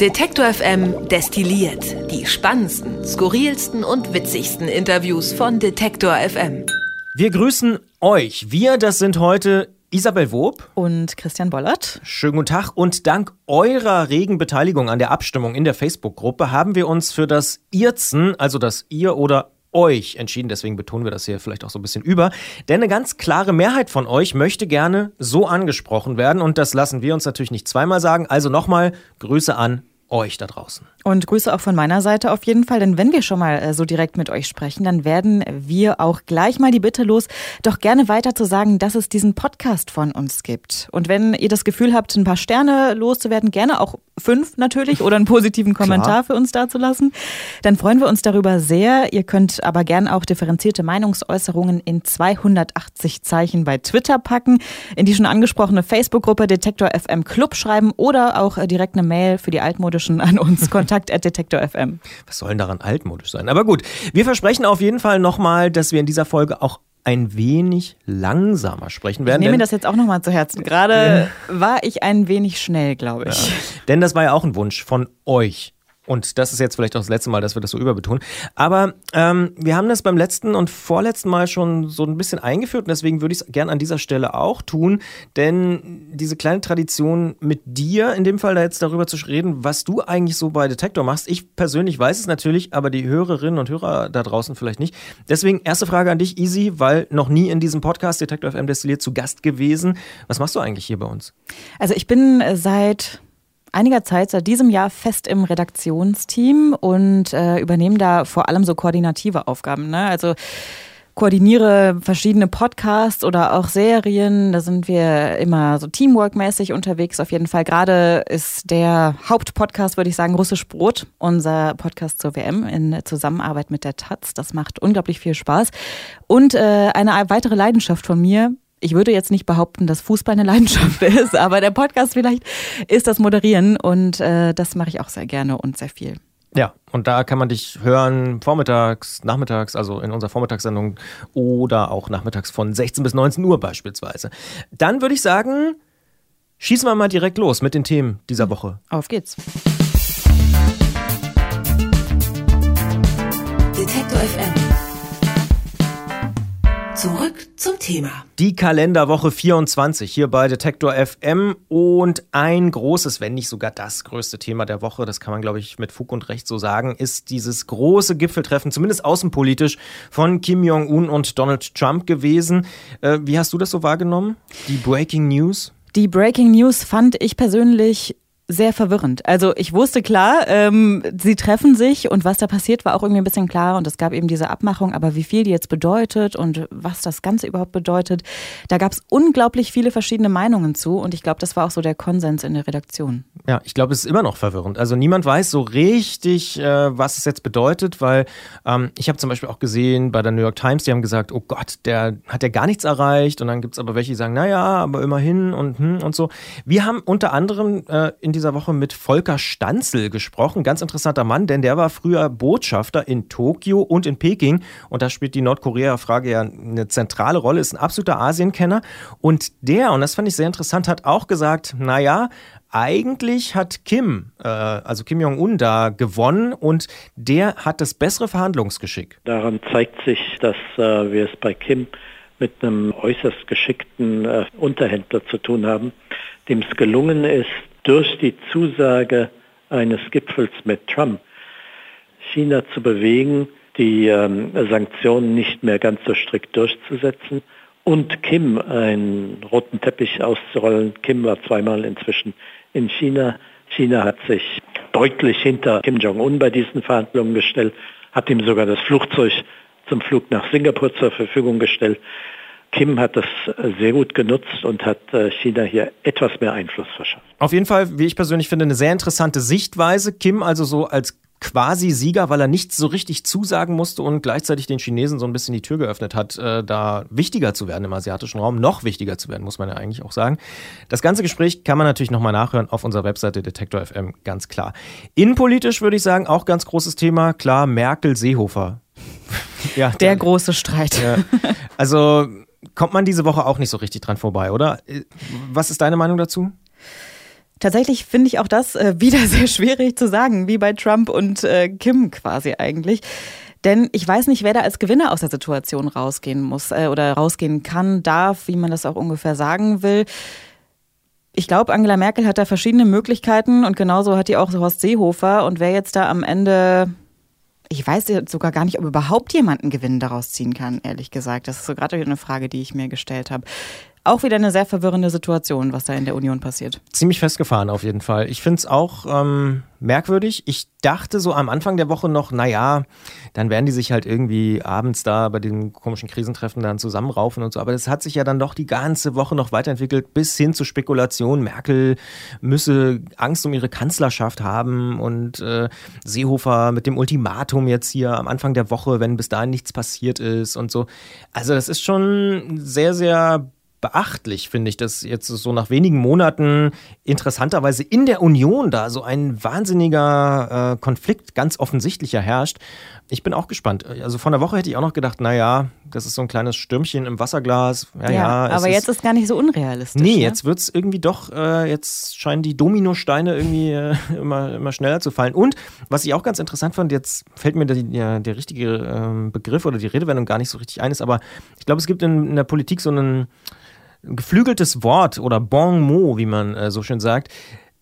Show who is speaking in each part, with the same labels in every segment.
Speaker 1: Detektor FM destilliert die spannendsten, skurrilsten und witzigsten Interviews von Detektor FM.
Speaker 2: Wir grüßen euch. Wir, das sind heute Isabel Wob
Speaker 3: und Christian Bollert.
Speaker 2: Schönen guten Tag und dank eurer regen Beteiligung an der Abstimmung in der Facebook-Gruppe haben wir uns für das Irzen, also das ihr oder euch entschieden. Deswegen betonen wir das hier vielleicht auch so ein bisschen über. Denn eine ganz klare Mehrheit von euch möchte gerne so angesprochen werden. Und das lassen wir uns natürlich nicht zweimal sagen. Also nochmal Grüße an euch da draußen.
Speaker 3: Und Grüße auch von meiner Seite auf jeden Fall, denn wenn wir schon mal äh, so direkt mit euch sprechen, dann werden wir auch gleich mal die Bitte los, doch gerne weiter zu sagen, dass es diesen Podcast von uns gibt. Und wenn ihr das Gefühl habt, ein paar Sterne loszuwerden, gerne auch fünf natürlich oder einen positiven Kommentar für uns dazulassen, dann freuen wir uns darüber sehr. Ihr könnt aber gerne auch differenzierte Meinungsäußerungen in 280 Zeichen bei Twitter packen, in die schon angesprochene Facebook-Gruppe Detektor FM Club schreiben oder auch äh, direkt eine Mail für die altmodischen an uns Kontakt kontakt.detektor.fm.
Speaker 2: Was soll denn daran altmodisch sein? Aber gut, wir versprechen auf jeden Fall nochmal, dass wir in dieser Folge auch ein wenig langsamer sprechen werden.
Speaker 3: Ich nehme mir das jetzt auch nochmal zu Herzen. Gerade war ich ein wenig schnell, glaube ich. Ja.
Speaker 2: Denn das war ja auch ein Wunsch von euch. Und das ist jetzt vielleicht auch das letzte Mal, dass wir das so überbetonen. Aber ähm, wir haben das beim letzten und vorletzten Mal schon so ein bisschen eingeführt und deswegen würde ich es gerne an dieser Stelle auch tun. Denn diese kleine Tradition mit dir, in dem Fall da jetzt darüber zu reden, was du eigentlich so bei Detektor machst. Ich persönlich weiß es natürlich, aber die Hörerinnen und Hörer da draußen vielleicht nicht. Deswegen erste Frage an dich, Easy, weil noch nie in diesem Podcast Detektor FM Destilliert zu Gast gewesen. Was machst du eigentlich hier bei uns?
Speaker 3: Also ich bin seit einiger Zeit, seit diesem Jahr, fest im Redaktionsteam und äh, übernehme da vor allem so koordinative Aufgaben. Ne? Also koordiniere verschiedene Podcasts oder auch Serien. Da sind wir immer so teamworkmäßig unterwegs. Auf jeden Fall. Gerade ist der Hauptpodcast, würde ich sagen, Russisch Brot, unser Podcast zur WM in Zusammenarbeit mit der Taz. Das macht unglaublich viel Spaß. Und äh, eine weitere Leidenschaft von mir ich würde jetzt nicht behaupten, dass Fußball eine Leidenschaft ist, aber der Podcast vielleicht ist das Moderieren und äh, das mache ich auch sehr gerne und sehr viel.
Speaker 2: Ja, und da kann man dich hören vormittags, nachmittags, also in unserer Vormittagssendung oder auch nachmittags von 16 bis 19 Uhr beispielsweise. Dann würde ich sagen, schießen wir mal direkt los mit den Themen dieser Woche.
Speaker 3: Auf geht's.
Speaker 1: Detektor FM Zurück zum Thema.
Speaker 2: Die Kalenderwoche 24 hier bei Detektor FM und ein großes, wenn nicht sogar das größte Thema der Woche, das kann man glaube ich mit Fug und Recht so sagen, ist dieses große Gipfeltreffen, zumindest außenpolitisch, von Kim Jong-un und Donald Trump gewesen. Äh, wie hast du das so wahrgenommen? Die Breaking News?
Speaker 3: Die Breaking News fand ich persönlich sehr verwirrend. Also ich wusste klar, ähm, sie treffen sich und was da passiert, war auch irgendwie ein bisschen klar und es gab eben diese Abmachung, aber wie viel die jetzt bedeutet und was das Ganze überhaupt bedeutet, da gab es unglaublich viele verschiedene Meinungen zu und ich glaube, das war auch so der Konsens in der Redaktion.
Speaker 2: Ja, ich glaube, es ist immer noch verwirrend. Also niemand weiß so richtig, äh, was es jetzt bedeutet, weil ähm, ich habe zum Beispiel auch gesehen bei der New York Times, die haben gesagt, oh Gott, der hat ja gar nichts erreicht und dann gibt es aber welche, die sagen, naja, aber immerhin und hm und so. Wir haben unter anderem äh, in dieser Woche mit Volker Stanzel gesprochen. Ganz interessanter Mann, denn der war früher Botschafter in Tokio und in Peking. Und da spielt die Nordkorea-Frage ja eine zentrale Rolle, ist ein absoluter Asienkenner. Und der, und das fand ich sehr interessant, hat auch gesagt, naja, eigentlich hat Kim, äh, also Kim Jong-un, da gewonnen und der hat das bessere Verhandlungsgeschick.
Speaker 4: Daran zeigt sich, dass äh, wir es bei Kim mit einem äußerst geschickten äh, Unterhändler zu tun haben, dem es gelungen ist, durch die Zusage eines Gipfels mit Trump China zu bewegen, die ähm, Sanktionen nicht mehr ganz so strikt durchzusetzen und Kim einen roten Teppich auszurollen. Kim war zweimal inzwischen in China. China hat sich deutlich hinter Kim Jong-un bei diesen Verhandlungen gestellt, hat ihm sogar das Flugzeug zum Flug nach Singapur zur Verfügung gestellt. Kim hat das sehr gut genutzt und hat äh, China hier etwas mehr Einfluss verschafft.
Speaker 2: Auf jeden Fall, wie ich persönlich finde, eine sehr interessante Sichtweise. Kim also so als quasi Sieger, weil er nichts so richtig zusagen musste und gleichzeitig den Chinesen so ein bisschen die Tür geöffnet hat, äh, da wichtiger zu werden im asiatischen Raum, noch wichtiger zu werden, muss man ja eigentlich auch sagen. Das ganze Gespräch kann man natürlich nochmal nachhören auf unserer Webseite Detektor FM, ganz klar. Innenpolitisch würde ich sagen, auch ganz großes Thema, klar, Merkel-Seehofer.
Speaker 3: ja, der dann, große Streit.
Speaker 2: Ja. Also kommt man diese Woche auch nicht so richtig dran vorbei, oder? Was ist deine Meinung dazu?
Speaker 3: Tatsächlich finde ich auch das äh, wieder sehr schwierig zu sagen, wie bei Trump und äh, Kim quasi eigentlich. Denn ich weiß nicht, wer da als Gewinner aus der Situation rausgehen muss äh, oder rausgehen kann, darf, wie man das auch ungefähr sagen will. Ich glaube, Angela Merkel hat da verschiedene Möglichkeiten und genauso hat die auch Horst Seehofer. Und wer jetzt da am Ende, ich weiß sogar gar nicht, ob überhaupt jemand einen Gewinn daraus ziehen kann, ehrlich gesagt. Das ist so gerade eine Frage, die ich mir gestellt habe auch wieder eine sehr verwirrende Situation, was da in der Union passiert.
Speaker 2: Ziemlich festgefahren auf jeden Fall. Ich finde es auch ähm, merkwürdig. Ich dachte so am Anfang der Woche noch, naja, dann werden die sich halt irgendwie abends da bei den komischen Krisentreffen dann zusammenraufen und so. Aber das hat sich ja dann doch die ganze Woche noch weiterentwickelt, bis hin zu Spekulationen. Merkel müsse Angst um ihre Kanzlerschaft haben und äh, Seehofer mit dem Ultimatum jetzt hier am Anfang der Woche, wenn bis dahin nichts passiert ist und so. Also das ist schon sehr, sehr beachtlich, finde ich, dass jetzt so nach wenigen Monaten interessanterweise in der Union da so ein wahnsinniger äh, Konflikt ganz offensichtlicher herrscht. Ich bin auch gespannt. Also vor einer Woche hätte ich auch noch gedacht, naja, das ist so ein kleines Stürmchen im Wasserglas. Ja, ja,
Speaker 3: ja aber jetzt ist, ist gar nicht so unrealistisch.
Speaker 2: Nee,
Speaker 3: ne?
Speaker 2: jetzt wird es irgendwie doch, äh, jetzt scheinen die Dominosteine irgendwie äh, immer, immer schneller zu fallen. Und was ich auch ganz interessant fand, jetzt fällt mir der, der, der richtige äh, Begriff oder die Redewendung gar nicht so richtig ein, ist, aber ich glaube, es gibt in, in der Politik so einen geflügeltes Wort oder Bon mot, wie man äh, so schön sagt,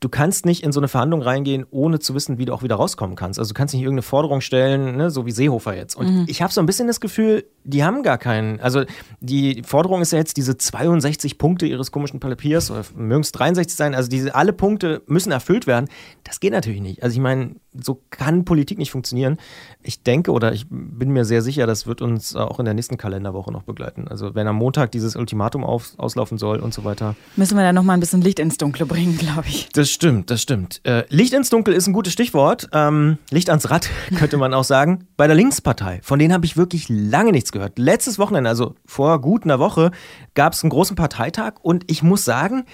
Speaker 2: du kannst nicht in so eine Verhandlung reingehen, ohne zu wissen, wie du auch wieder rauskommen kannst. Also du kannst nicht irgendeine Forderung stellen, ne, so wie Seehofer jetzt. Und mhm. ich habe so ein bisschen das Gefühl, die haben gar keinen. Also die Forderung ist ja jetzt diese 62 Punkte ihres komischen Papiers, oder mögen es 63 sein, also diese alle Punkte müssen erfüllt werden. Das geht natürlich nicht. Also ich meine, so kann Politik nicht funktionieren. Ich denke oder ich bin mir sehr sicher, das wird uns auch in der nächsten Kalenderwoche noch begleiten. Also wenn am Montag dieses Ultimatum auf, auslaufen soll und so weiter.
Speaker 3: Müssen wir da nochmal ein bisschen Licht ins Dunkle bringen, glaube ich.
Speaker 2: Das stimmt, das stimmt. Äh, Licht ins Dunkel ist ein gutes Stichwort. Ähm, Licht ans Rad könnte man auch sagen. Bei der Linkspartei, von denen habe ich wirklich lange nichts gehört. Letztes Wochenende, also vor gut einer Woche, gab es einen großen Parteitag und ich muss sagen,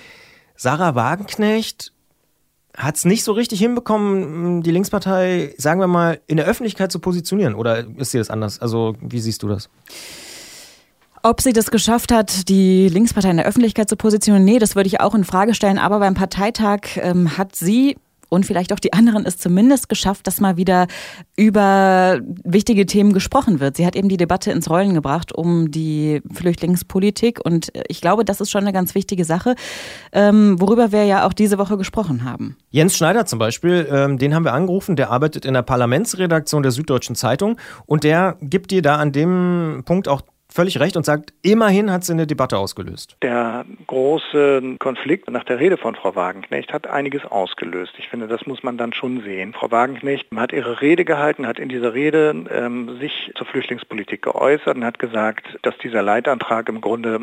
Speaker 2: Sarah Wagenknecht hat es nicht so richtig hinbekommen, die Linkspartei, sagen wir mal, in der Öffentlichkeit zu positionieren. Oder ist dir das anders? Also, wie siehst du das?
Speaker 3: Ob sie das geschafft hat, die Linkspartei in der Öffentlichkeit zu positionieren, nee, das würde ich auch in Frage stellen. Aber beim Parteitag ähm, hat sie und vielleicht auch die anderen es zumindest geschafft, dass mal wieder über wichtige Themen gesprochen wird. Sie hat eben die Debatte ins Rollen gebracht um die Flüchtlingspolitik und ich glaube, das ist schon eine ganz wichtige Sache, ähm, worüber wir ja auch diese Woche gesprochen haben.
Speaker 2: Jens Schneider zum Beispiel, ähm, den haben wir angerufen, der arbeitet in der Parlamentsredaktion der Süddeutschen Zeitung und der gibt dir da an dem Punkt auch völlig recht und sagt, immerhin hat sie eine Debatte ausgelöst.
Speaker 5: Der große Konflikt nach der Rede von Frau Wagenknecht hat einiges ausgelöst. Ich finde, das muss man dann schon sehen. Frau Wagenknecht hat ihre Rede gehalten, hat in dieser Rede ähm, sich zur Flüchtlingspolitik geäußert und hat gesagt, dass dieser Leitantrag im Grunde,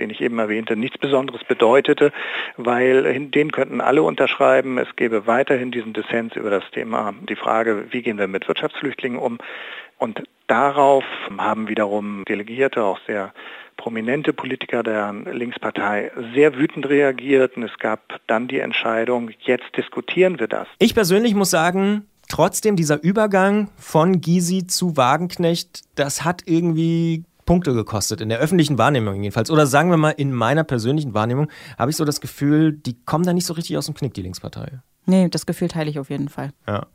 Speaker 5: den ich eben erwähnte, nichts Besonderes bedeutete, weil den könnten alle unterschreiben. Es gäbe weiterhin diesen Dissens über das Thema, die Frage, wie gehen wir mit Wirtschaftsflüchtlingen um. Und darauf haben wiederum Delegierte, auch sehr prominente Politiker der Linkspartei sehr wütend reagiert und es gab dann die Entscheidung, jetzt diskutieren wir das.
Speaker 2: Ich persönlich muss sagen, trotzdem dieser Übergang von Gysi zu Wagenknecht, das hat irgendwie Punkte gekostet, in der öffentlichen Wahrnehmung jedenfalls. Oder sagen wir mal, in meiner persönlichen Wahrnehmung habe ich so das Gefühl, die kommen da nicht so richtig aus dem Knick, die Linkspartei.
Speaker 3: Nee, das Gefühl teile ich auf jeden Fall.
Speaker 2: Ja.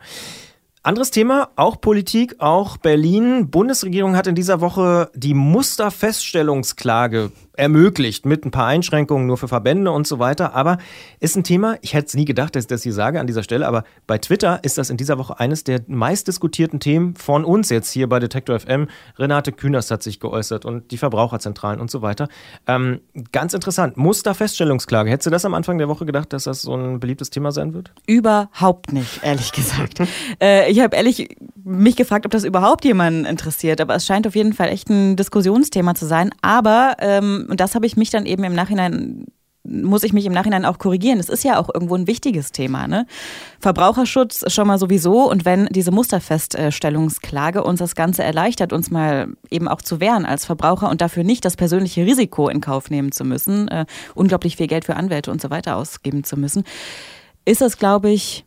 Speaker 2: Anderes Thema, auch Politik, auch Berlin. Bundesregierung hat in dieser Woche die Musterfeststellungsklage ermöglicht mit ein paar Einschränkungen nur für Verbände und so weiter. Aber ist ein Thema, ich hätte es nie gedacht, dass ich das hier sage an dieser Stelle, aber bei Twitter ist das in dieser Woche eines der meistdiskutierten Themen von uns jetzt hier bei Detektor FM. Renate Künast hat sich geäußert und die Verbraucherzentralen und so weiter. Ähm, ganz interessant, Musterfeststellungsklage. Hättest du das am Anfang der Woche gedacht, dass das so ein beliebtes Thema sein wird?
Speaker 3: Überhaupt nicht, ehrlich gesagt. äh, ich habe ehrlich mich gefragt, ob das überhaupt jemanden interessiert, aber es scheint auf jeden Fall echt ein Diskussionsthema zu sein. Aber ähm, und das habe ich mich dann eben im Nachhinein muss ich mich im Nachhinein auch korrigieren. Es ist ja auch irgendwo ein wichtiges Thema. Ne? Verbraucherschutz schon mal sowieso. Und wenn diese Musterfeststellungsklage uns das Ganze erleichtert, uns mal eben auch zu wehren als Verbraucher und dafür nicht das persönliche Risiko in Kauf nehmen zu müssen, äh, unglaublich viel Geld für Anwälte und so weiter ausgeben zu müssen, ist es, glaube ich,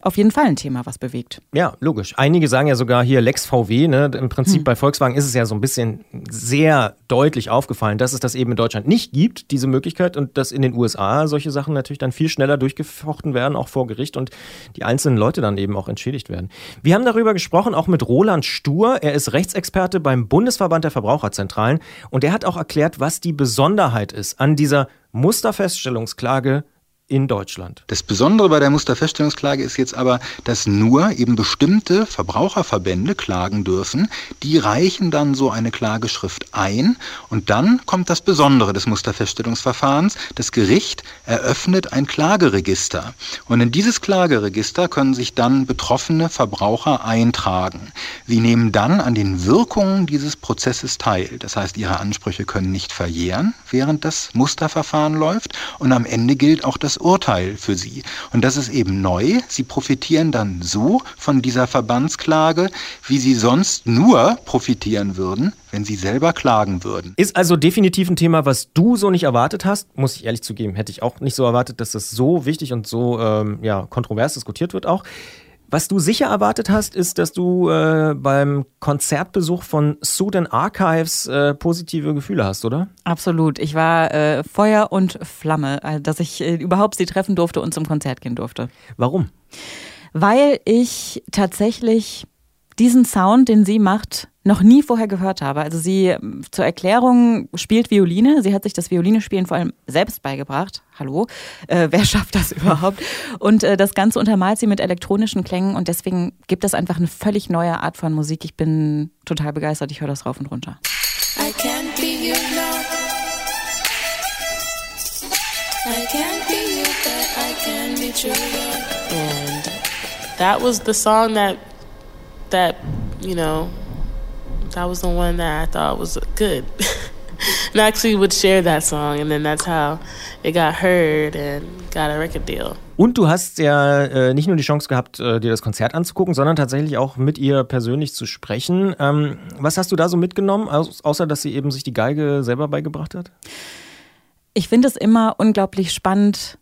Speaker 3: auf jeden Fall ein Thema, was bewegt.
Speaker 2: Ja, logisch. Einige sagen ja sogar hier Lex VW. Ne? Im Prinzip hm. bei Volkswagen ist es ja so ein bisschen sehr deutlich aufgefallen, dass es das eben in Deutschland nicht gibt, diese Möglichkeit, und dass in den USA solche Sachen natürlich dann viel schneller durchgefochten werden, auch vor Gericht und die einzelnen Leute dann eben auch entschädigt werden. Wir haben darüber gesprochen, auch mit Roland Stur. Er ist Rechtsexperte beim Bundesverband der Verbraucherzentralen und er hat auch erklärt, was die Besonderheit ist an dieser Musterfeststellungsklage in Deutschland.
Speaker 6: Das Besondere bei der Musterfeststellungsklage ist jetzt aber, dass nur eben bestimmte Verbraucherverbände klagen dürfen. Die reichen dann so eine Klageschrift ein und dann kommt das Besondere des Musterfeststellungsverfahrens. Das Gericht eröffnet ein Klageregister und in dieses Klageregister können sich dann betroffene Verbraucher eintragen. Sie nehmen dann an den Wirkungen dieses Prozesses teil. Das heißt, ihre Ansprüche können nicht verjähren, während das Musterverfahren läuft und am Ende gilt auch das Urteil für sie. Und das ist eben neu. Sie profitieren dann so von dieser Verbandsklage, wie sie sonst nur profitieren würden, wenn sie selber klagen würden.
Speaker 2: Ist also definitiv ein Thema, was du so nicht erwartet hast. Muss ich ehrlich zugeben, hätte ich auch nicht so erwartet, dass das so wichtig und so ähm, ja, kontrovers diskutiert wird auch. Was du sicher erwartet hast, ist, dass du äh, beim Konzertbesuch von Sudan Archives äh, positive Gefühle hast, oder?
Speaker 3: Absolut. Ich war äh, Feuer und Flamme, äh, dass ich äh, überhaupt sie treffen durfte und zum Konzert gehen durfte.
Speaker 2: Warum?
Speaker 3: Weil ich tatsächlich diesen Sound, den sie macht, noch nie vorher gehört habe. Also sie ähm, zur Erklärung spielt Violine. Sie hat sich das Violinespielen vor allem selbst beigebracht. Hallo, äh, wer schafft das überhaupt? Und äh, das Ganze untermalt sie mit elektronischen Klängen und deswegen gibt es einfach eine völlig neue Art von Musik. Ich bin total begeistert. Ich höre das rauf und runter. I can't be your love. I can't be you, but I can be true love.
Speaker 7: And that was the song that that, you know, that was the one that I thought was good. and I actually would share that song, and then that's how it got heard and got a record deal.
Speaker 2: Und du hast ja äh, nicht nur die Chance gehabt, äh, dir das Konzert anzugucken, sondern tatsächlich auch mit ihr persönlich zu sprechen. Ähm, was hast du da so mitgenommen, außer dass sie eben sich die Geige selber beigebracht hat?
Speaker 3: Ich finde es immer unglaublich spannend,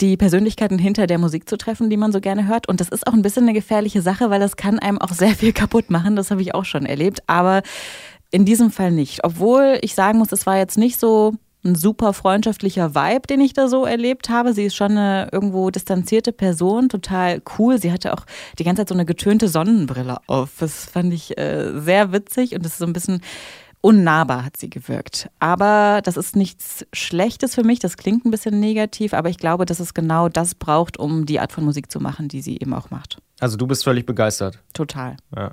Speaker 3: die Persönlichkeiten hinter der Musik zu treffen, die man so gerne hört. Und das ist auch ein bisschen eine gefährliche Sache, weil das kann einem auch sehr viel kaputt machen. Das habe ich auch schon erlebt. Aber in diesem Fall nicht. Obwohl ich sagen muss, es war jetzt nicht so ein super freundschaftlicher Vibe, den ich da so erlebt habe. Sie ist schon eine irgendwo distanzierte Person, total cool. Sie hatte auch die ganze Zeit so eine getönte Sonnenbrille auf. Das fand ich äh, sehr witzig und das ist so ein bisschen unnahbar hat sie gewirkt. Aber das ist nichts Schlechtes für mich, das klingt ein bisschen negativ, aber ich glaube, dass es genau das braucht, um die Art von Musik zu machen, die sie eben auch macht.
Speaker 2: Also du bist völlig begeistert.
Speaker 3: Total.
Speaker 2: Ja.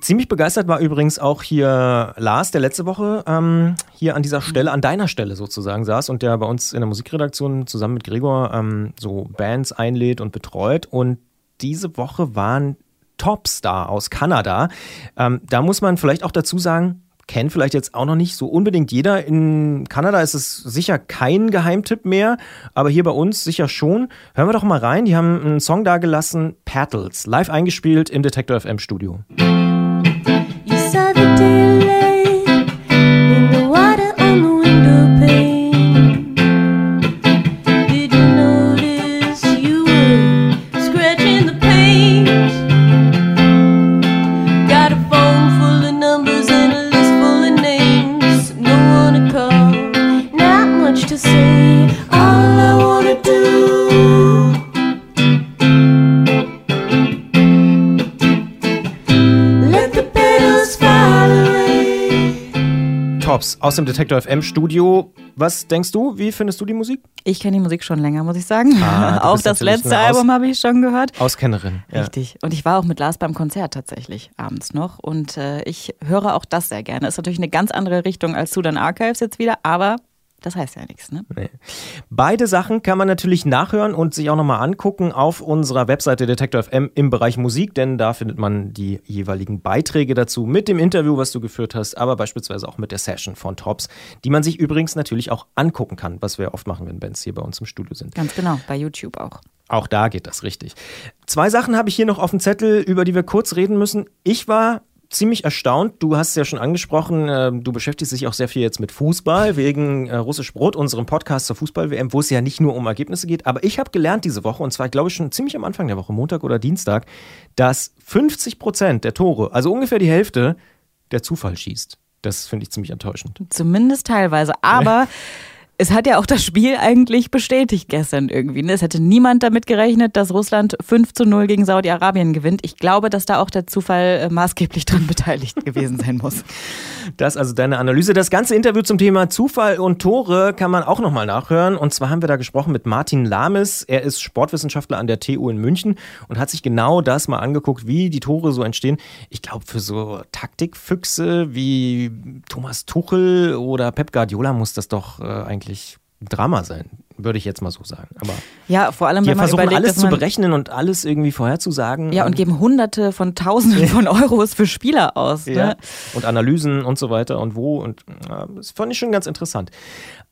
Speaker 2: Ziemlich begeistert war übrigens auch hier Lars, der letzte Woche ähm, hier an dieser Stelle, an deiner Stelle sozusagen saß und der bei uns in der Musikredaktion zusammen mit Gregor ähm, so Bands einlädt und betreut. Und diese Woche waren Topstar aus Kanada. Ähm, da muss man vielleicht auch dazu sagen, kennt vielleicht jetzt auch noch nicht so unbedingt jeder. In Kanada ist es sicher kein Geheimtipp mehr, aber hier bei uns sicher schon. Hören wir doch mal rein. Die haben einen Song dagelassen, Paddles, live eingespielt im Detector FM Studio. Aus dem Detektor FM Studio. Was denkst du? Wie findest du die Musik?
Speaker 3: Ich kenne die Musik schon länger, muss ich sagen. Ah, auch das letzte Album habe ich schon gehört.
Speaker 2: Auskennerin.
Speaker 3: Ja. Richtig. Und ich war auch mit Lars beim Konzert tatsächlich abends noch. Und äh, ich höre auch das sehr gerne. Ist natürlich eine ganz andere Richtung als Sudan Archives jetzt wieder, aber das heißt ja nichts, ne? Nee.
Speaker 2: Beide Sachen kann man natürlich nachhören und sich auch nochmal angucken auf unserer Webseite Detektor FM im Bereich Musik, denn da findet man die jeweiligen Beiträge dazu mit dem Interview, was du geführt hast, aber beispielsweise auch mit der Session von Tops, die man sich übrigens natürlich auch angucken kann, was wir oft machen, wenn Bands hier bei uns im Studio sind.
Speaker 3: Ganz genau, bei YouTube auch.
Speaker 2: Auch da geht das richtig. Zwei Sachen habe ich hier noch auf dem Zettel, über die wir kurz reden müssen. Ich war ziemlich erstaunt. Du hast es ja schon angesprochen, äh, du beschäftigst dich auch sehr viel jetzt mit Fußball wegen äh, Russisch Brot, unserem Podcast zur Fußball-WM, wo es ja nicht nur um Ergebnisse geht. Aber ich habe gelernt diese Woche, und zwar glaube ich schon ziemlich am Anfang der Woche, Montag oder Dienstag, dass 50 Prozent der Tore, also ungefähr die Hälfte, der Zufall schießt. Das finde ich ziemlich enttäuschend.
Speaker 3: Zumindest teilweise. Aber es hat ja auch das Spiel eigentlich bestätigt gestern irgendwie. Ne? Es hätte niemand damit gerechnet, dass Russland 5 zu 0 gegen Saudi-Arabien gewinnt. Ich glaube, dass da auch der Zufall äh, maßgeblich dran beteiligt gewesen sein muss.
Speaker 2: Das also deine Analyse. Das ganze Interview zum Thema Zufall und Tore kann man auch nochmal nachhören. Und zwar haben wir da gesprochen mit Martin Lames. Er ist Sportwissenschaftler an der TU in München und hat sich genau das mal angeguckt, wie die Tore so entstehen. Ich glaube, für so Taktikfüchse wie Thomas Tuchel oder Pep Guardiola muss das doch äh, eigentlich Drama sein würde ich jetzt mal so sagen. Aber
Speaker 3: ja, vor allem, wenn man
Speaker 2: versuchen
Speaker 3: überlegt,
Speaker 2: alles zu berechnen und alles irgendwie vorherzusagen.
Speaker 3: Ja, und geben Hunderte von Tausenden von Euros für Spieler aus. Ne?
Speaker 2: Ja. Und Analysen und so weiter und wo. Und ja, das fand ich schon ganz interessant.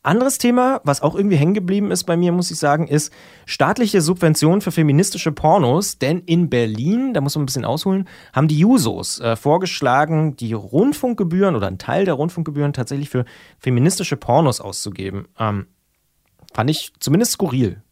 Speaker 2: Anderes Thema, was auch irgendwie hängen geblieben ist bei mir, muss ich sagen, ist staatliche Subventionen für feministische Pornos. Denn in Berlin, da muss man ein bisschen ausholen, haben die Jusos äh, vorgeschlagen, die Rundfunkgebühren oder einen Teil der Rundfunkgebühren tatsächlich für feministische Pornos auszugeben. Ähm, Fand ich zumindest skurril.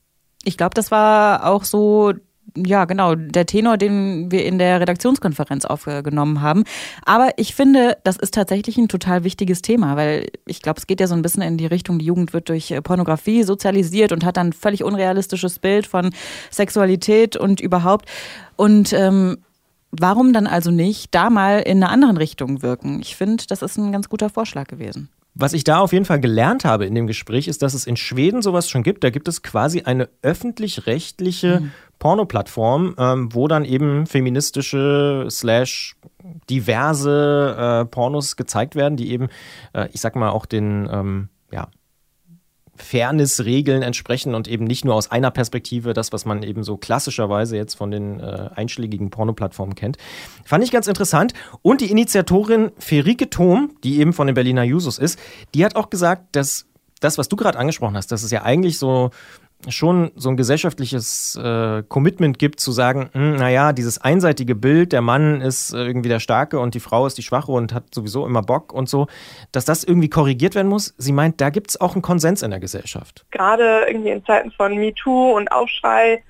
Speaker 3: Ich glaube, das war auch so ja, genau, der Tenor, den wir in der Redaktionskonferenz aufgenommen haben. Aber ich finde, das ist tatsächlich ein total wichtiges Thema, weil ich glaube, es geht ja so ein bisschen in die Richtung, die Jugend wird durch Pornografie sozialisiert und hat dann ein völlig unrealistisches Bild von Sexualität und überhaupt. Und ähm, warum dann also nicht da mal in einer anderen Richtung wirken? Ich finde, das ist ein ganz guter Vorschlag gewesen.
Speaker 2: Was ich da auf jeden Fall gelernt habe in dem Gespräch, ist, dass es in Schweden sowas schon gibt. Da gibt es quasi eine öffentlich-rechtliche mhm. Pornoplattform, ähm, wo dann eben feministische slash diverse äh, Pornos gezeigt werden, die eben, äh, ich sag mal, auch den ähm, ja, Fairness-Regeln entsprechen und eben nicht nur aus einer Perspektive, das, was man eben so klassischerweise jetzt von den äh, einschlägigen Pornoplattformen kennt. Fand ich ganz interessant. Und die Initiatorin Ferike Thom, die eben von den Berliner Jusos ist, die hat auch gesagt, dass das, was du gerade angesprochen hast, dass es ja eigentlich so schon so ein gesellschaftliches äh, Commitment gibt, zu sagen, hm, naja, dieses einseitige Bild, der Mann ist äh, irgendwie der Starke und die Frau ist die Schwache und hat sowieso immer Bock und so, dass das irgendwie korrigiert werden muss. Sie meint, da gibt es auch einen Konsens in der Gesellschaft.
Speaker 8: Gerade irgendwie in Zeiten von MeToo und Aufschrei,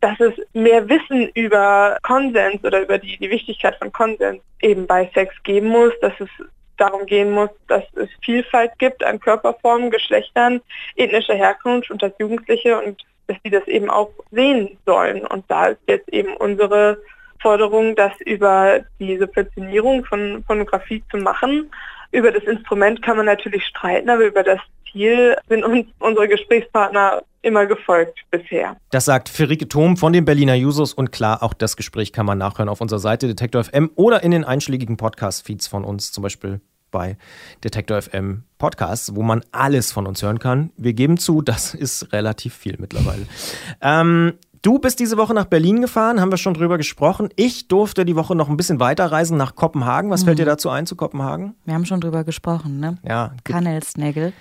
Speaker 8: dass es mehr Wissen über Konsens oder über die, die Wichtigkeit von Konsens eben bei Sex geben muss, dass es darum gehen muss, dass es Vielfalt gibt an Körperformen, Geschlechtern, ethnischer Herkunft und als Jugendliche und dass sie das eben auch sehen sollen. Und da ist jetzt eben unsere Forderung, das über die Subventionierung von Pornografie zu machen. Über das Instrument kann man natürlich streiten, aber über das Ziel sind uns unsere Gesprächspartner immer gefolgt bisher.
Speaker 2: Das sagt Ferike Thom von den Berliner Jusos und klar, auch das Gespräch kann man nachhören auf unserer Seite Detektor FM oder in den einschlägigen Podcast-Feeds von uns, zum Beispiel bei Detektor FM Podcasts, wo man alles von uns hören kann. Wir geben zu, das ist relativ viel mittlerweile. ähm, Du bist diese Woche nach Berlin gefahren, haben wir schon drüber gesprochen. Ich durfte die Woche noch ein bisschen weiterreisen nach Kopenhagen. Was mhm. fällt dir dazu ein zu Kopenhagen?
Speaker 3: Wir haben schon drüber gesprochen, ne?
Speaker 2: Ja.
Speaker 3: Kanelsnägel.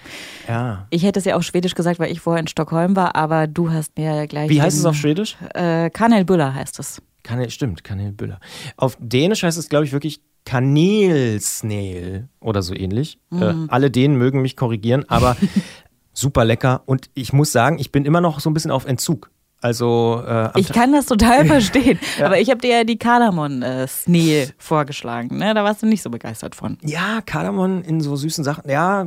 Speaker 2: Ja.
Speaker 3: Ich hätte es ja auf Schwedisch gesagt, weil ich vorher in Stockholm war, aber du hast mir gleich.
Speaker 2: Wie heißt es auf Schwedisch?
Speaker 3: Äh, Kanelbüller heißt es.
Speaker 2: Kanel, stimmt, Kanelbüller. Auf Dänisch heißt es, glaube ich, wirklich Kanelsnägel oder so ähnlich. Äh, mhm. Äh, alle Dänen mögen mich korrigieren, aber super lecker. Und ich muss sagen, ich bin immer noch so ein bisschen auf Entzug. Also
Speaker 3: äh, ich kann das total verstehen, ja. aber ich habe dir ja die Kardamom-Snee äh, vorgeschlagen. Ne? Da warst du nicht so begeistert von.
Speaker 2: Ja, Kardamom in so süßen Sachen. Ja,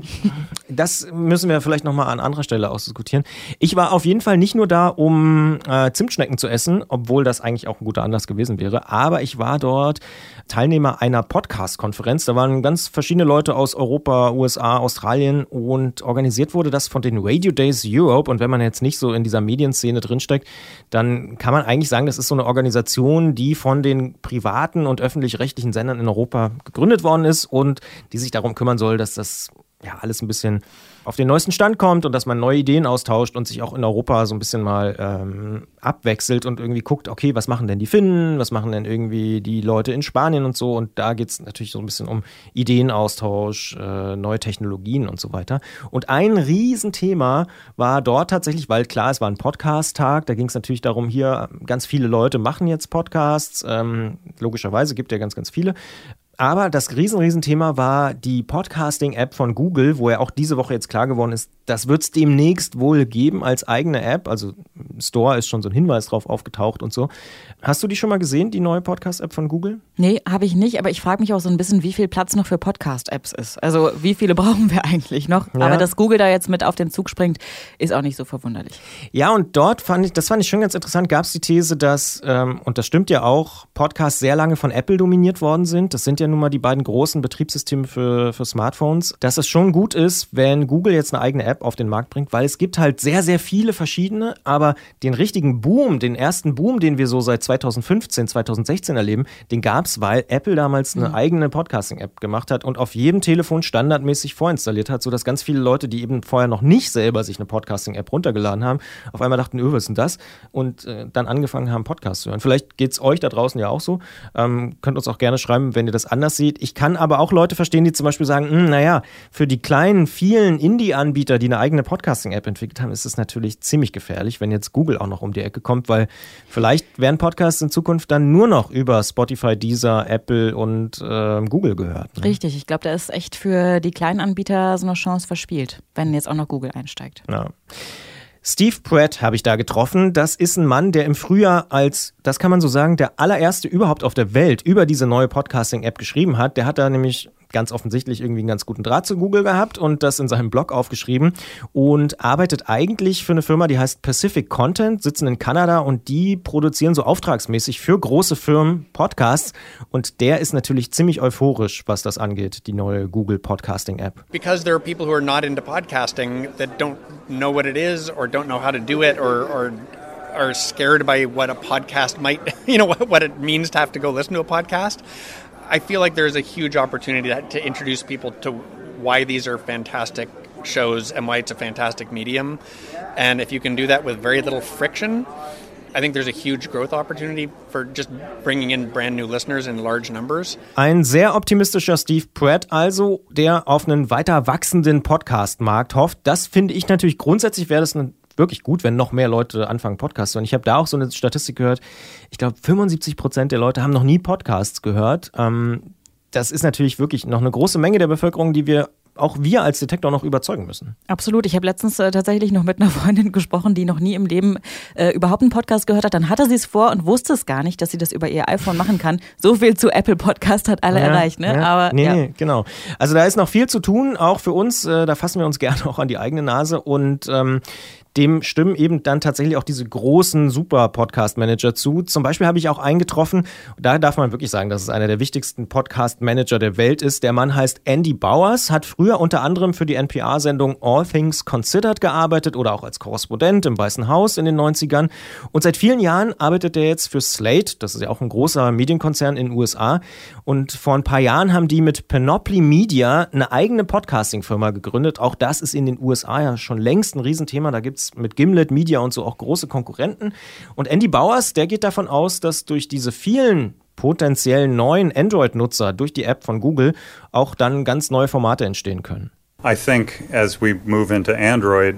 Speaker 2: das müssen wir vielleicht nochmal an anderer Stelle ausdiskutieren. Ich war auf jeden Fall nicht nur da, um äh, Zimtschnecken zu essen, obwohl das eigentlich auch ein guter Anlass gewesen wäre. Aber ich war dort Teilnehmer einer Podcast-Konferenz. Da waren ganz verschiedene Leute aus Europa, USA, Australien und organisiert wurde das von den Radio Days Europe. Und wenn man jetzt nicht so in dieser Medienszene drinsteckt, dann kann man eigentlich sagen, das ist so eine Organisation, die von den privaten und öffentlich-rechtlichen Sendern in Europa gegründet worden ist und die sich darum kümmern soll, dass das ja alles ein bisschen auf den neuesten Stand kommt und dass man neue Ideen austauscht und sich auch in Europa so ein bisschen mal ähm, abwechselt und irgendwie guckt, okay, was machen denn die Finnen, was machen denn irgendwie die Leute in Spanien und so. Und da geht es natürlich so ein bisschen um Ideenaustausch, äh, neue Technologien und so weiter. Und ein Riesenthema war dort tatsächlich, weil klar, es war ein Podcast-Tag, da ging es natürlich darum, hier ganz viele Leute machen jetzt Podcasts, ähm, logischerweise gibt ja ganz, ganz viele. Aber das riesen, riesen Thema war die Podcasting-App von Google, wo ja auch diese Woche jetzt klar geworden ist, das wird es demnächst wohl geben als eigene App. Also Store ist schon so ein Hinweis drauf aufgetaucht und so. Hast du die schon mal gesehen, die neue Podcast-App von Google?
Speaker 3: Nee, habe ich nicht, aber ich frage mich auch so ein bisschen, wie viel Platz noch für Podcast-Apps ist. Also wie viele brauchen wir eigentlich noch? Ja. Aber dass Google da jetzt mit auf den Zug springt, ist auch nicht so verwunderlich.
Speaker 2: Ja, und dort fand ich, das fand ich schon ganz interessant, gab es die These, dass, ähm, und das stimmt ja auch, Podcasts sehr lange von Apple dominiert worden sind. Das sind ja nun mal die beiden großen Betriebssysteme für, für Smartphones. Dass es schon gut ist, wenn Google jetzt eine eigene App auf den Markt bringt, weil es gibt halt sehr, sehr viele verschiedene, aber den richtigen Boom, den ersten Boom, den wir so seit 2015, 2016 erleben, den gab es, weil Apple damals eine mhm. eigene Podcasting-App gemacht hat und auf jedem Telefon standardmäßig vorinstalliert hat, sodass ganz viele Leute, die eben vorher noch nicht selber sich eine Podcasting-App runtergeladen haben, auf einmal dachten, öh, was ist denn das? Und äh, dann angefangen haben, Podcasts zu hören. Vielleicht geht es euch da draußen ja auch so. Ähm, könnt uns auch gerne schreiben, wenn ihr das anders seht. Ich kann aber auch Leute verstehen, die zum Beispiel sagen, hm, naja, für die kleinen, vielen Indie-Anbieter, die eine eigene Podcasting-App entwickelt haben, ist es natürlich ziemlich gefährlich, wenn jetzt Google auch noch um die Ecke kommt, weil vielleicht werden Podcasts in Zukunft dann nur noch über Spotify, Deezer, Apple und äh, Google gehört.
Speaker 3: Ne? Richtig, ich glaube, da ist echt für die kleinen Anbieter so eine Chance verspielt, wenn jetzt auch noch Google einsteigt.
Speaker 2: Ja. Steve Pratt habe ich da getroffen. Das ist ein Mann, der im Frühjahr als, das kann man so sagen, der allererste überhaupt auf der Welt über diese neue Podcasting-App geschrieben hat. Der hat da nämlich ganz offensichtlich irgendwie einen ganz guten Draht zu Google gehabt und das in seinem Blog aufgeschrieben und arbeitet eigentlich für eine Firma, die heißt Pacific Content, sitzen in Kanada und die produzieren so auftragsmäßig für große Firmen Podcasts und der ist natürlich ziemlich euphorisch, was das angeht, die neue Google Podcasting App.
Speaker 9: Because there are people who are not into podcasting that don't know what it is or don't know how to do it or, or are scared by what a podcast might, you know, what, what it means to have to go listen to a podcast. I feel like there's a huge opportunity to introduce people to why these are fantastic shows and why it's a fantastic medium. And if you can do that with very little friction, I think there's a huge growth opportunity for just bringing in brand new listeners in large numbers.
Speaker 2: Ein sehr optimistischer Steve Pratt also, der auf einen weiter wachsenden Podcast-Markt hofft. Das finde ich natürlich grundsätzlich wäre das eine wirklich gut, wenn noch mehr Leute anfangen, Podcasts zu hören. Ich habe da auch so eine Statistik gehört. Ich glaube, 75 Prozent der Leute haben noch nie Podcasts gehört. Ähm, das ist natürlich wirklich noch eine große Menge der Bevölkerung, die wir auch wir als Detektor noch überzeugen müssen.
Speaker 3: Absolut. Ich habe letztens äh, tatsächlich noch mit einer Freundin gesprochen, die noch nie im Leben äh, überhaupt einen Podcast gehört hat. Dann hatte sie es vor und wusste es gar nicht, dass sie das über ihr iPhone machen kann. So viel zu Apple Podcast hat alle ja, erreicht. Ne?
Speaker 2: Ja. Aber, nee, ja. nee, genau. Also da ist noch viel zu tun, auch für uns. Äh, da fassen wir uns gerne auch an die eigene Nase. Und ähm, dem stimmen eben dann tatsächlich auch diese großen Super-Podcast-Manager zu. Zum Beispiel habe ich auch eingetroffen, da darf man wirklich sagen, dass es einer der wichtigsten Podcast-Manager der Welt ist. Der Mann heißt Andy Bowers, hat früher unter anderem für die NPR-Sendung All Things Considered gearbeitet oder auch als Korrespondent im Weißen Haus in den 90ern. Und seit vielen Jahren arbeitet er jetzt für Slate, das ist ja auch ein großer Medienkonzern in den USA. Und vor ein paar Jahren haben die mit Panoply Media eine eigene Podcasting-Firma gegründet. Auch das ist in den USA ja schon längst ein Riesenthema. Da gibt es mit Gimlet Media und so auch große Konkurrenten. Und Andy Bowers, der geht davon aus, dass durch diese vielen potenziellen neuen Android-Nutzer durch die App von Google auch dann ganz neue Formate entstehen können.
Speaker 10: I think as we move into Android,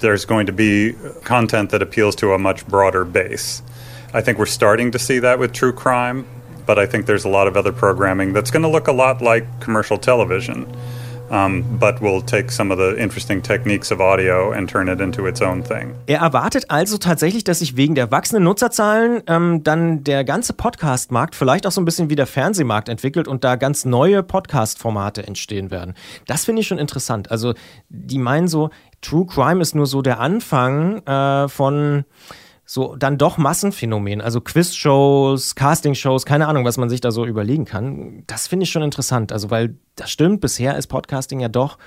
Speaker 10: there's going to be content that appeals to a much broader base. I think we're starting to see that with true crime, but I think there's a lot of other programming that's going to look a lot like commercial television. Um, but will take some of the interesting techniques of audio and turn it into its own thing.
Speaker 2: Er erwartet also tatsächlich, dass sich wegen der wachsenden Nutzerzahlen ähm, dann der ganze Podcast-Markt vielleicht auch so ein bisschen wie der Fernsehmarkt entwickelt und da ganz neue Podcast-Formate entstehen werden. Das finde ich schon interessant. Also die meinen so, True Crime ist nur so der Anfang äh, von so dann doch Massenphänomen, also Quizshows, Castingshows, keine Ahnung, was man sich da so überlegen kann. Das finde ich schon interessant, also weil das stimmt, bisher ist Podcasting ja doch